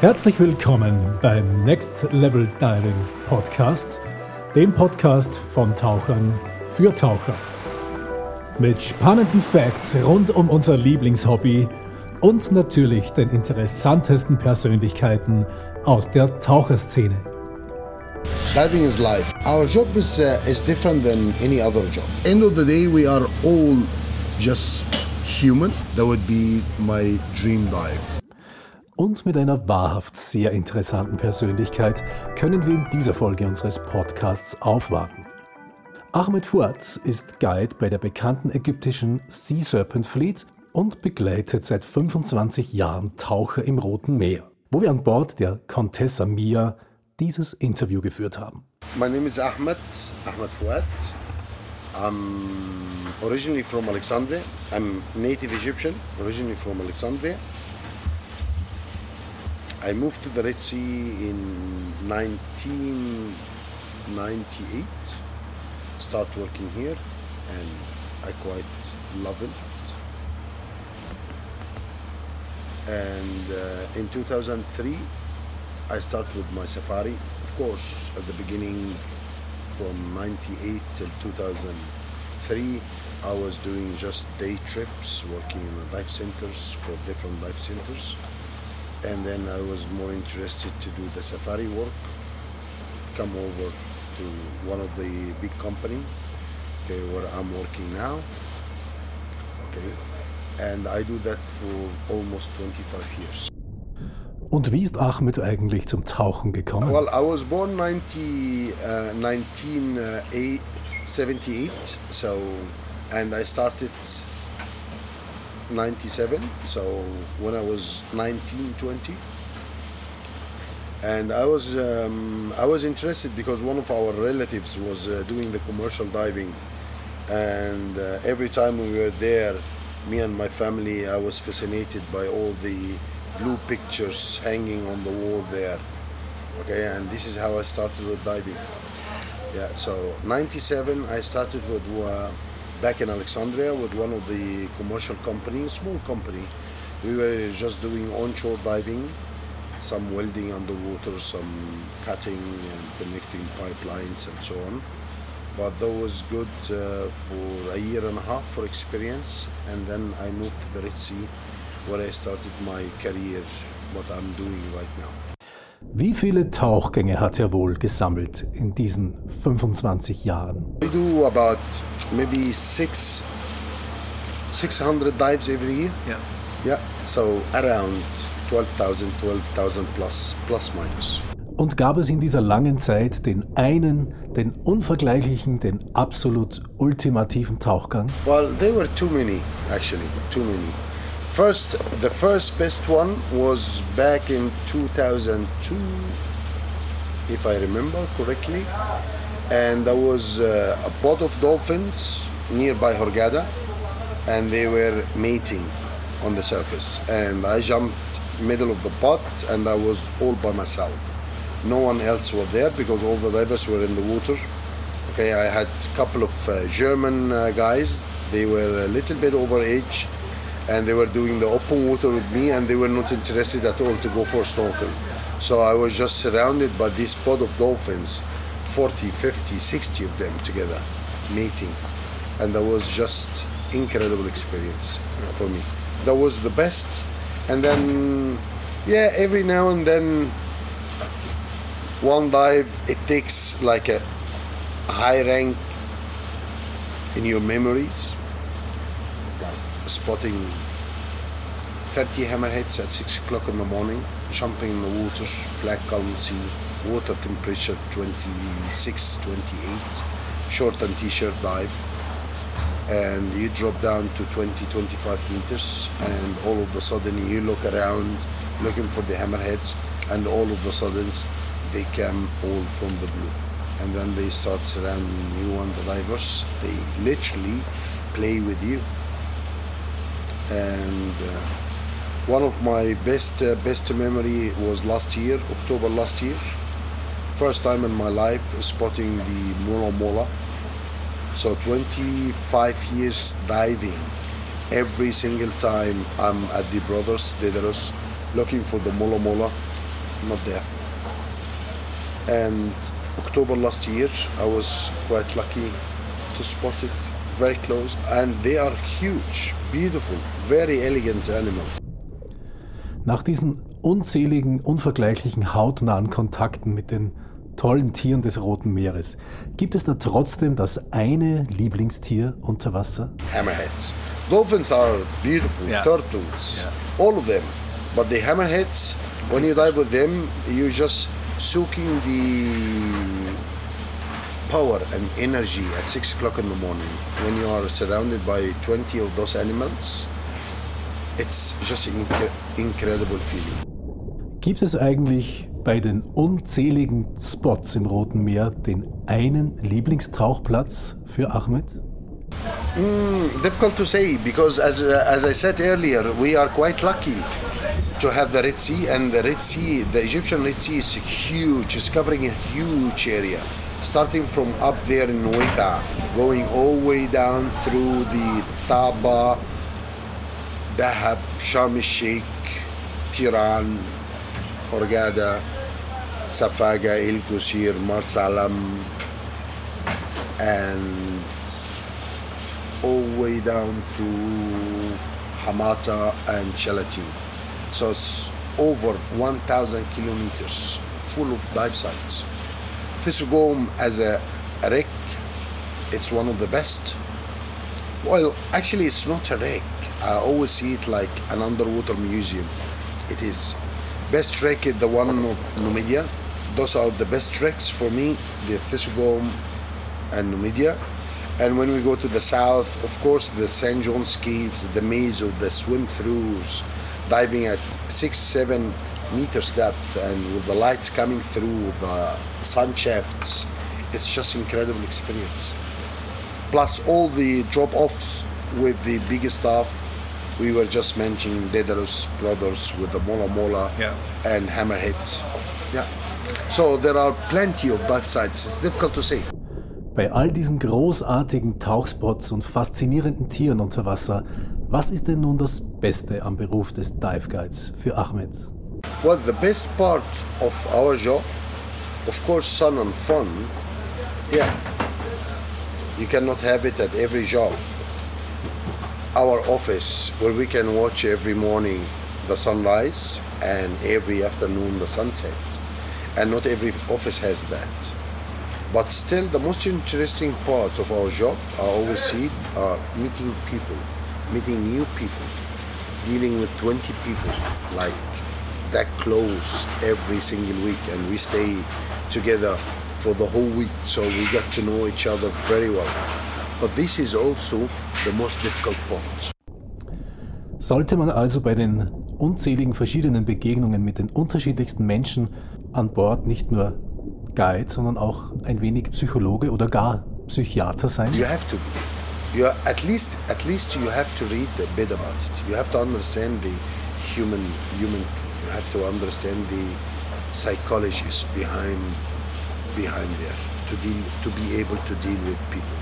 Herzlich willkommen beim Next Level Diving Podcast, dem Podcast von Tauchern für Taucher. Mit spannenden Facts rund um unser Lieblingshobby und natürlich den interessantesten Persönlichkeiten aus der Taucherszene. Diving is life. Our job is uh, is different than any other job. End of the day, we are all just human. That would be my dream dive. Und mit einer wahrhaft sehr interessanten Persönlichkeit können wir in dieser Folge unseres Podcasts aufwarten. Ahmed Fuad ist Guide bei der bekannten ägyptischen Sea Serpent Fleet und begleitet seit 25 Jahren Taucher im Roten Meer, wo wir an Bord der Contessa Mia dieses Interview geführt haben. My name is Ahmed, Ahmed Fouad. I'm originally from Alexandria. I'm native Egyptian, originally from Alexandria. I moved to the Red Sea in 1998. Start working here, and I quite love it. And uh, in 2003, I started with my safari. Of course, at the beginning, from 98 till 2003, I was doing just day trips, working in life centers for different life centers. And then I was more interested to do the safari work, come over to one of the big company, okay, where I'm working now. Okay, and I do that for almost 25 years. Und wie ist Ahmed eigentlich zum Tauchen gekommen? Well, I was born 90, uh, 1978, so and I started 97, so when I was 19, 20. And I was um, I was interested because one of our relatives was uh, doing the commercial diving, and uh, every time we were there, me and my family, I was fascinated by all the blue pictures hanging on the wall there. Okay, and this is how I started with diving. Yeah, so 97 I started with uh, back in Alexandria with one of the commercial companies, small company. We were just doing onshore diving, some welding underwater, some cutting and connecting pipelines and so on. But that was good uh, for a year and a half for experience, and then I moved to the Red Sea where I started my career, what I'm doing right now. Wie viele Tauchgänge hat er wohl gesammelt in diesen 25 Jahren? We do about maybe six, 600 dives every year. Yeah. Yeah, so around 12,000, 12,000 plus, plus minus. Und gab es in dieser langen Zeit den einen, den unvergleichlichen, den absolut ultimativen Tauchgang? Well, there were too many, actually, too many. First, the first best one was back in 2002, if I remember correctly, and there was uh, a pod of dolphins nearby Hurghada and they were mating on the surface, and I jumped middle of the pod, and I was all by myself. No one else was there because all the divers were in the water. Okay, I had a couple of uh, German uh, guys. They were a little bit over age and they were doing the open water with me and they were not interested at all to go for snorkel. So I was just surrounded by this pod of dolphins, 40, 50, 60 of them together, mating. And that was just incredible experience for me. That was the best. And then, yeah, every now and then, one dive, it takes like a high rank in your memories spotting 30 hammerheads at 6 o'clock in the morning, jumping in the water, black calm sea, water temperature 26, 28, short and t-shirt dive, and you drop down to 20, 25 meters, and all of a sudden you look around looking for the hammerheads, and all of a sudden they come all from the blue. And then they start surrounding you and the divers. They literally play with you and uh, one of my best uh, best memory was last year october last year first time in my life spotting the mola mola so 25 years diving every single time i'm at the brothers Daedalus looking for the mola mola not there. And October last year, I was quite lucky to spot it very close. And they are huge, beautiful, very elegant animals. Nach diesen unzähligen, unvergleichlichen hautnahen Kontakten mit den tollen Tieren des Roten Meeres, gibt es da trotzdem das eine Lieblingstier unter Wasser? Hammerheads. Dolphins are beautiful, Yeah. turtles, Yeah. all of them. But the hammerheads, when you dive with them, you're just soaking the power and energy at 6 o'clock in the morning when you are surrounded by 20 of those animals. It's just incredible feeling. Gibt es eigentlich bei den unzähligen Spots im Roten Meer den einen Lieblingstauchplatz für Ahmed? Difficult to say because, as, uh, as I said earlier, we are quite lucky to have the Red Sea, and the Red Sea, the Egyptian Red Sea is huge, it's covering a huge area. Starting from up there in Nueva, going all the way down through the Taba, Dahab, Sharm el Sheikh, Tiran, Hurghada, Safaga, El Quseir, Marsalam, and all the way down to Hamata and Shalatin. So it's over 1,000 kilometers full of dive sites. Thistlegorm as a wreck, it's one of the best. Well, actually, it's not a wreck. I always see it like an underwater museum. It is. Best wreck is the one of Numidia. Those are the best wrecks for me, the Thistlegorm and Numidia. And when we go to the south, of course, the St. John's Caves, the maze of the swim throughs, diving at six, seven meters depth, and with the lights coming through the sun shafts, it's just incredible experience. Plus all the drop-offs with the big stuff. We were just mentioning Daedalus brothers with the Mola Mola Yeah. and Hammerheads. Yeah. So there are plenty of dive sites. It's difficult to say. Bei all diesen großartigen Tauchspots und faszinierenden Tieren unter Wasser, was ist denn nun das Beste am Beruf des Dive Guides für Ahmed? Well, the best part of our job, of course, sun and fun. Yeah, you cannot have it at every job. Our office, where we can watch every morning the sunrise and every afternoon the sunset, and not every office has that. But still, the most interesting part of our job, I always see, are meeting people, meeting new people, dealing with 20 people, like that close every single week, and we stay together for the whole week, so we get to know each other very well. But this is also the most difficult part. Sollte man also bei den unzähligen verschiedenen Begegnungen mit den unterschiedlichsten Menschen an Bord nicht nur Guide, sondern auch ein wenig Psychologe oder gar Psychiater sein? You have to be. You are, at least, at least you have to read a bit about it. You have to understand the human, human. You have to understand the psychologists behind, behind there to deal, to be able to deal with people.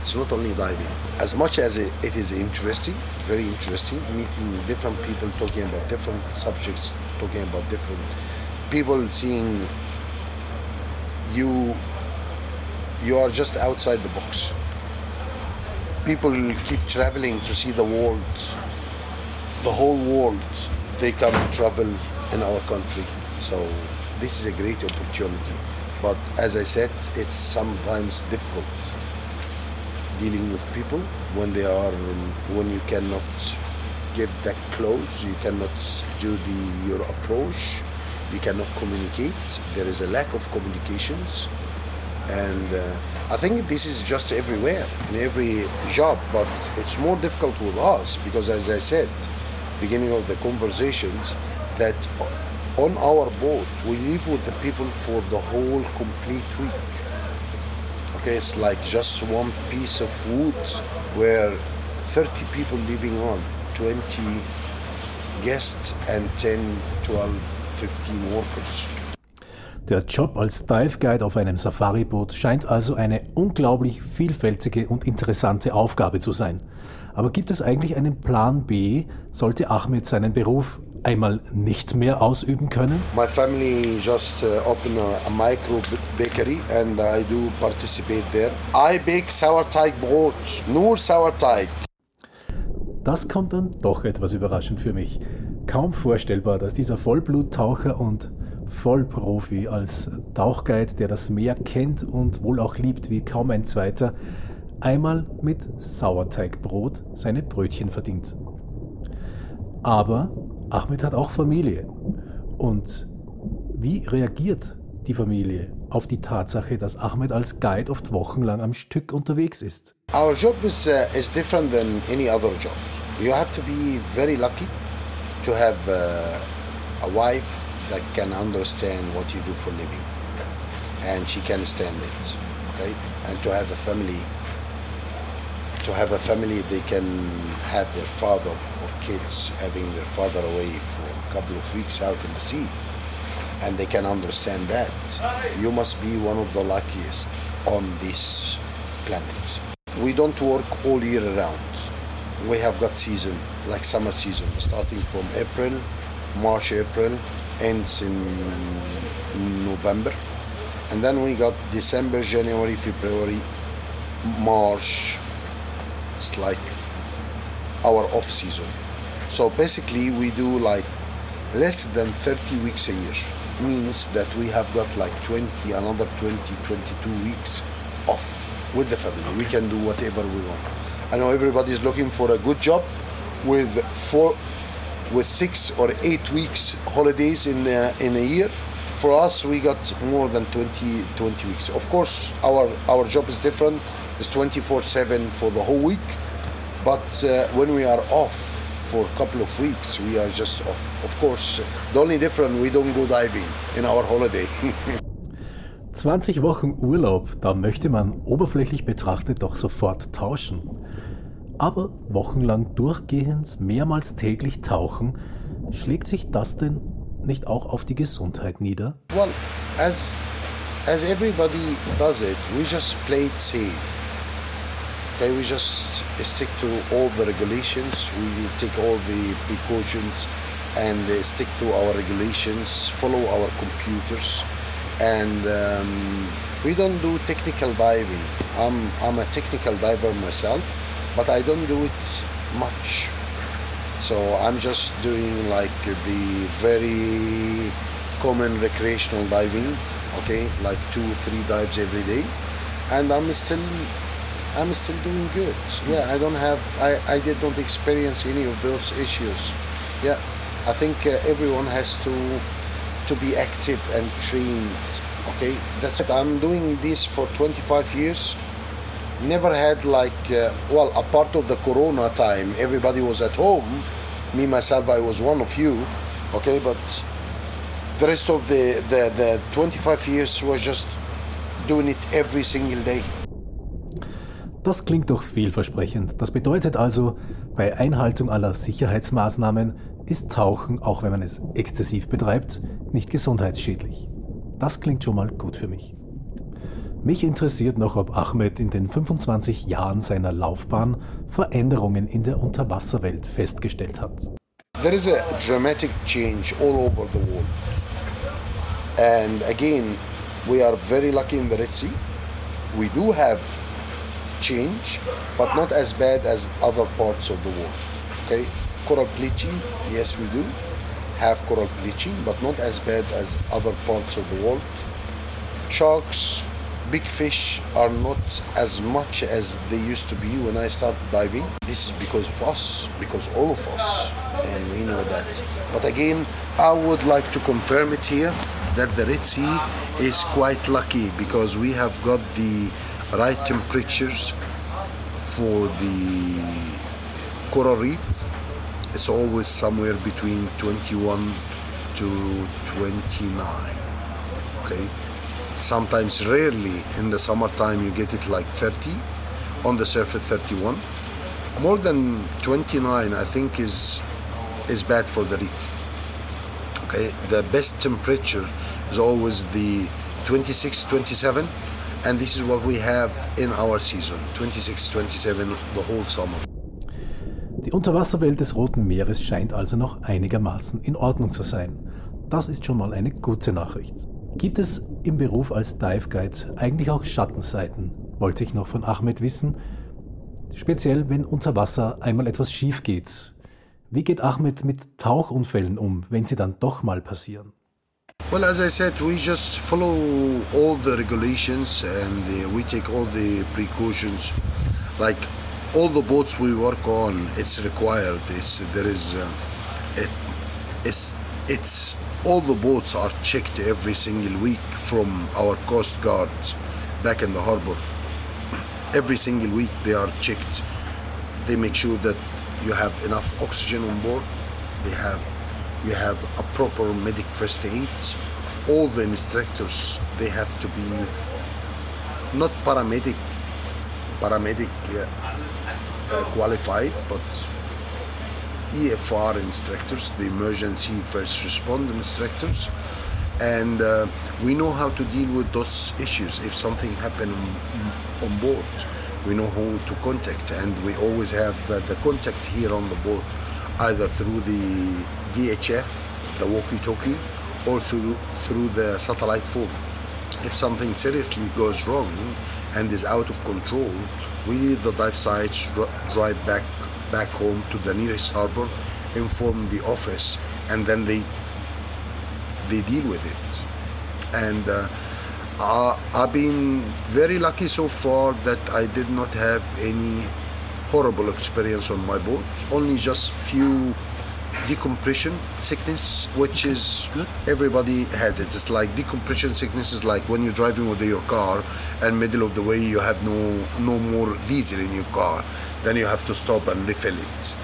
It's not only diving. As much as it, it is interesting, very interesting, meeting different people, talking about different subjects, talking about different people, seeing you you are just outside the box. People keep traveling to see the world, the whole world. They come travel in our country. So this is a great opportunity. But as I said, it's sometimes difficult dealing with people when they are when you cannot get that close. You cannot do the your approach. You cannot communicate. There is a lack of communications and uh, I think this is just everywhere in every job, but it's more difficult with us because, as I said, beginning of the conversations, that on our boat we live with the people for the whole complete week. Okay, it's like just one piece of wood where 30 people living on, 20 guests and 10, 12, 15 workers. Der Job als Dive Guide auf einem Safari-Boot scheint also eine unglaublich vielfältige und interessante Aufgabe zu sein. Aber gibt es eigentlich einen Plan B, sollte Ahmed seinen Beruf einmal nicht mehr ausüben können? My family just uh, opened a, a micro bakery and I do participate there. I bake Sauerteigbrot, nur Sauerteig. Das kommt dann doch etwas überraschend für mich. Kaum vorstellbar, dass dieser Vollbluttaucher und Vollprofi als Tauchguide, der das Meer kennt und wohl auch liebt wie kaum ein zweiter, einmal mit Sauerteigbrot seine Brötchen verdient. Aber Ahmed hat auch Familie. Und wie reagiert die Familie auf die Tatsache, dass Ahmed als Guide oft wochenlang am Stück unterwegs ist? Our job is, uh, is different than any other job. You have to be very lucky to have uh, a wife that can understand what you do for living and she can stand it okay and to have a family to have a family they can have their father or kids having their father away for a couple of weeks out in the sea. And they can understand that. You must be one of the luckiest on this planet. We don't work all year round we have got season like summer season starting from april march april ends in november. And then we got december january february march it's like our off season. So basically, we do like less than 30 weeks a year. Means that we have got like 20, another 20, 22 weeks off with the family. We can do whatever we want. I know everybody is looking for a good job with four, with six or eight weeks holidays in a, in a year. For us, we got more than 20, 20 weeks. Of course, our our job is different is 24/7 for the whole week. But uh, when we are off for a couple of weeks, we are just off. Of course, the only difference we don't go diving in our holiday. 20 Wochen Urlaub, da möchte man oberflächlich betrachtet doch sofort tauschen. Aber wochenlang durchgehend, mehrmals täglich tauchen, schlägt sich das denn nicht auch auf die Gesundheit nieder? Well, as as everybody does it, we just play it safe. Okay, we just stick to all the regulations. We take all the precautions and uh, stick to our regulations. Follow our computers, and um, we don't do technical diving. I'm I'm a technical diver myself, but I don't do it much. So I'm just doing like the very common recreational diving. Okay, like two three dives every day, and I'm still I'm still doing good. Yeah, I don't have, I, I did not experience any of those issues. Yeah, I think uh, everyone has to to be active and trained. Okay, that's it. I'm doing this for 25 years. Never had like, uh, well, a part of the Corona time, everybody was at home. Me myself, I was one of you. Okay, but the rest of the the, the 25 years was just doing it every single day. Das klingt doch vielversprechend. Das bedeutet also, bei Einhaltung aller Sicherheitsmaßnahmen ist Tauchen, auch wenn man es exzessiv betreibt, nicht gesundheitsschädlich. Das klingt schon mal gut für mich. Mich interessiert noch, ob Ahmed in den 25 Jahren seiner Laufbahn Veränderungen in der Unterwasserwelt festgestellt hat. There is a dramatic change all over the world. And again, we are very lucky in the Red Sea. We do have change, but not as bad as other parts of the world. Okay, coral bleaching, yes, we do have coral bleaching, but not as bad as other parts of the world. Sharks, big fish are not as much as they used to be when I started diving. This is because of us, because all of us, and we know that. But again, I would like to confirm it here that the Red Sea is quite lucky because we have got the right temperatures for the coral reef. It's always somewhere between 21 to 29. Okay. Sometimes, rarely in the summertime, you get it like 30. On the surface, 31. More than 29, I think, is is bad for the reef. Okay. The best temperature is always the 26, 27 and this is what we have in our season 26 27 the whole summer Die Unterwasserwelt des Roten Meeres scheint also noch einigermaßen in Ordnung zu sein. Das ist schon mal eine gute Nachricht. Gibt es im Beruf als Dive Guide eigentlich auch Schattenseiten? Wollte ich noch von Ahmed wissen. Speziell, wenn unter Wasser einmal etwas schief geht. Wie geht Ahmed mit Tauchunfällen um, wenn sie dann doch mal passieren? Well, as I said, we just follow all the regulations and uh, we take all the precautions. Like all the boats we work on, it's required. It's, there is, uh, it, it's, it's all the boats are checked every single week from our coast guards back in the harbor. Every single week they are checked. They make sure that you have enough oxygen on board. They have you have a proper medic first aid. All the instructors they have to be not paramedic paramedic uh, uh, qualified, but EFR instructors, the emergency first responder instructors, and uh, we know how to deal with those issues if something happened on, board. We know who to contact, and we always have uh, the contact here on the boat, either through the VHF, the walkie-talkie, or through through the satellite phone. If something seriously goes wrong and is out of control, we, need the dive sites, drive back back home to the nearest harbor, inform the office, and then they they deal with it. And uh, uh, I've been very lucky so far that I did not have any horrible experience on my boat. Only just few decompression sickness, which is good. Everybody has it. It's like decompression sickness is like when you're driving with your car, and middle of the way you have no no more diesel in your car, then you have to stop and refill it.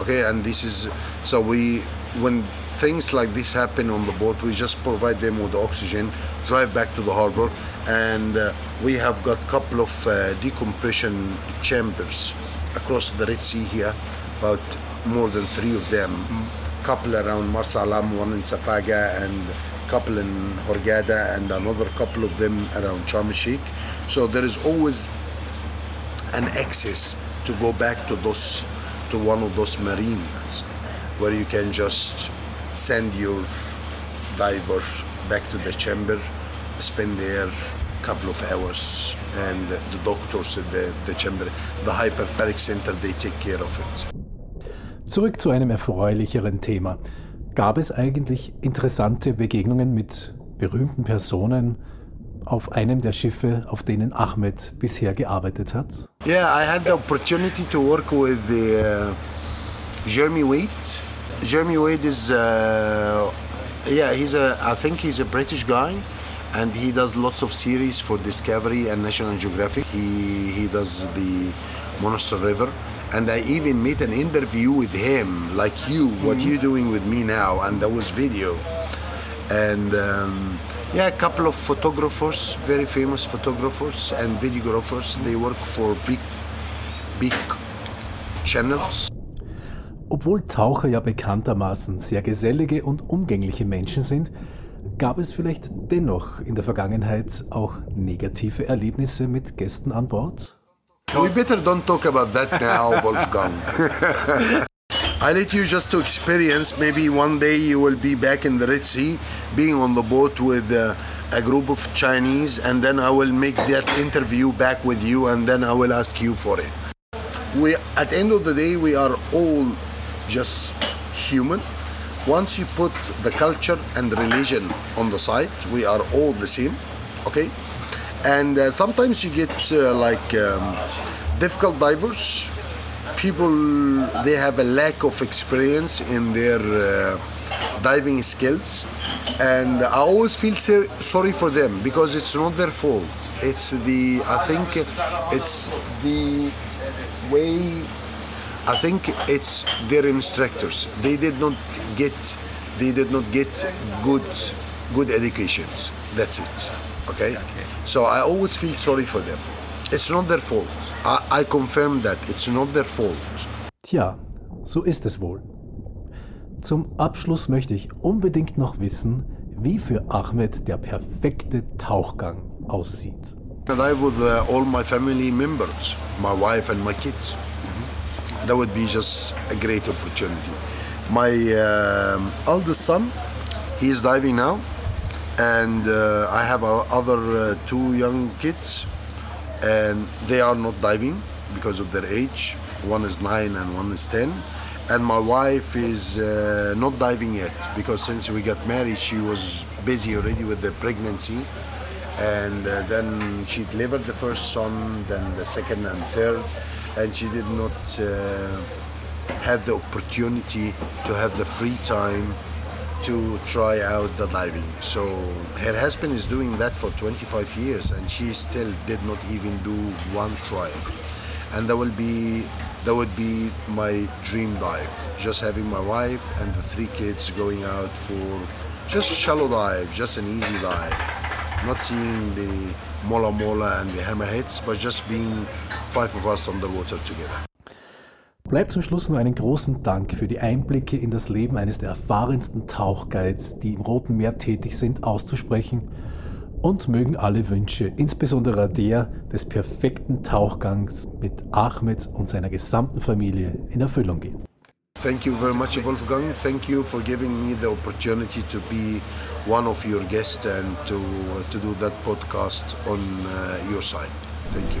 Okay, and this is so we when things like this happen on the boat, we just provide them with the oxygen, drive back to the harbor, and uh, we have got a couple of uh, decompression chambers across the Red Sea here, about more than three of them. Mm-hmm. Couple around Marsa Alam, one in Safaga, and couple in Hurghada, and another couple of them around Sharm. So there is always an access to go back to those to one of those marines where you can just send your diver back to the chamber, spend there couple of hours, and the doctors at the, the chamber, the hyperbaric center, they take care of it. Zurück zu einem erfreulicheren Thema. Gab es eigentlich interessante Begegnungen mit berühmten Personen auf einem der Schiffe, auf denen Ahmed bisher gearbeitet hat? Yeah, I had the opportunity to work with the, uh, Jeremy Wade. Jeremy Wade is, uh, yeah, he's a, I think he's a British guy. And he does lots of series for Discovery and National Geographic. He, he does the Monster River. and I even made an interview with him, like you, what mm. you're doing with me now, and that was video. And um, yeah, a couple of photographers, very famous photographers and videographers. They work for big, big channels. Obwohl Taucher ja bekanntermaßen sehr gesellige und umgängliche Menschen sind, gab es vielleicht dennoch in der Vergangenheit auch negative Erlebnisse mit Gästen an Bord? We better don't talk about that now, Wolfgang. I let you just to experience. Maybe one day you will be back in the Red Sea, being on the boat with uh, a group of Chinese, and then I will make that interview back with you, and then I will ask you for it. We, at the end of the day, we are all just human. Once you put the culture and religion on the side, we are all the same. Okay, and uh, sometimes you get uh, like um, difficult divers. People they have a lack of experience in their uh, diving skills. And i always feel ser- sorry for them because it's not their fault. It's the i think it's the way i think it's their instructors they did not get they did not get good good educations that's it Okay? okay? So I always feel sorry for them. It's not their fault. I, I confirm that. It's not their fault. Tja, so ist es wohl. Zum Abschluss möchte ich unbedingt noch wissen, wie für Ahmed der perfekte Tauchgang aussieht. I with uh, all my family members, my wife and my kids. That would be just a great opportunity. My um eldest son, he is diving now, and uh, I have uh, other uh, two young kids, and they are not diving because of their age. One is nine and one is ten. And my wife is uh, not diving yet because since we got married, she was busy already with the pregnancy and uh, then she delivered the first son, then the second and third, and she did not uh, have the opportunity to have the free time to try out the diving. So her husband is doing that for 25 years, and she still did not even do one try. And that will be that would be my dream dive. Just having my wife and the three kids going out for just a shallow dive, just an easy dive not seeing the mola mola and the hammerheads, but just being five of us underwater together. Bleibt zum Schluss nur einen großen Dank für die Einblicke in das Leben eines der erfahrensten Tauchguides, die im Roten Meer tätig sind, auszusprechen. Und mögen alle Wünsche, insbesondere der des perfekten Tauchgangs mit Ahmed und seiner gesamten Familie, in Erfüllung gehen. Thank you very much, Wolfgang. Thank you for giving me the opportunity to be one of your guests and to, to do that podcast on uh, your side. Thank you.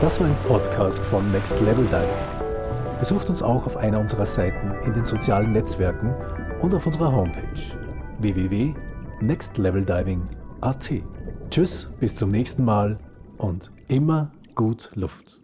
Das war ein Podcast von Next Level Diving. Besucht uns auch auf einer unserer Seiten in den sozialen Netzwerken und auf unserer Homepage www.nextleveldiving.at. Tschüss, bis zum nächsten Mal und immer gut Luft.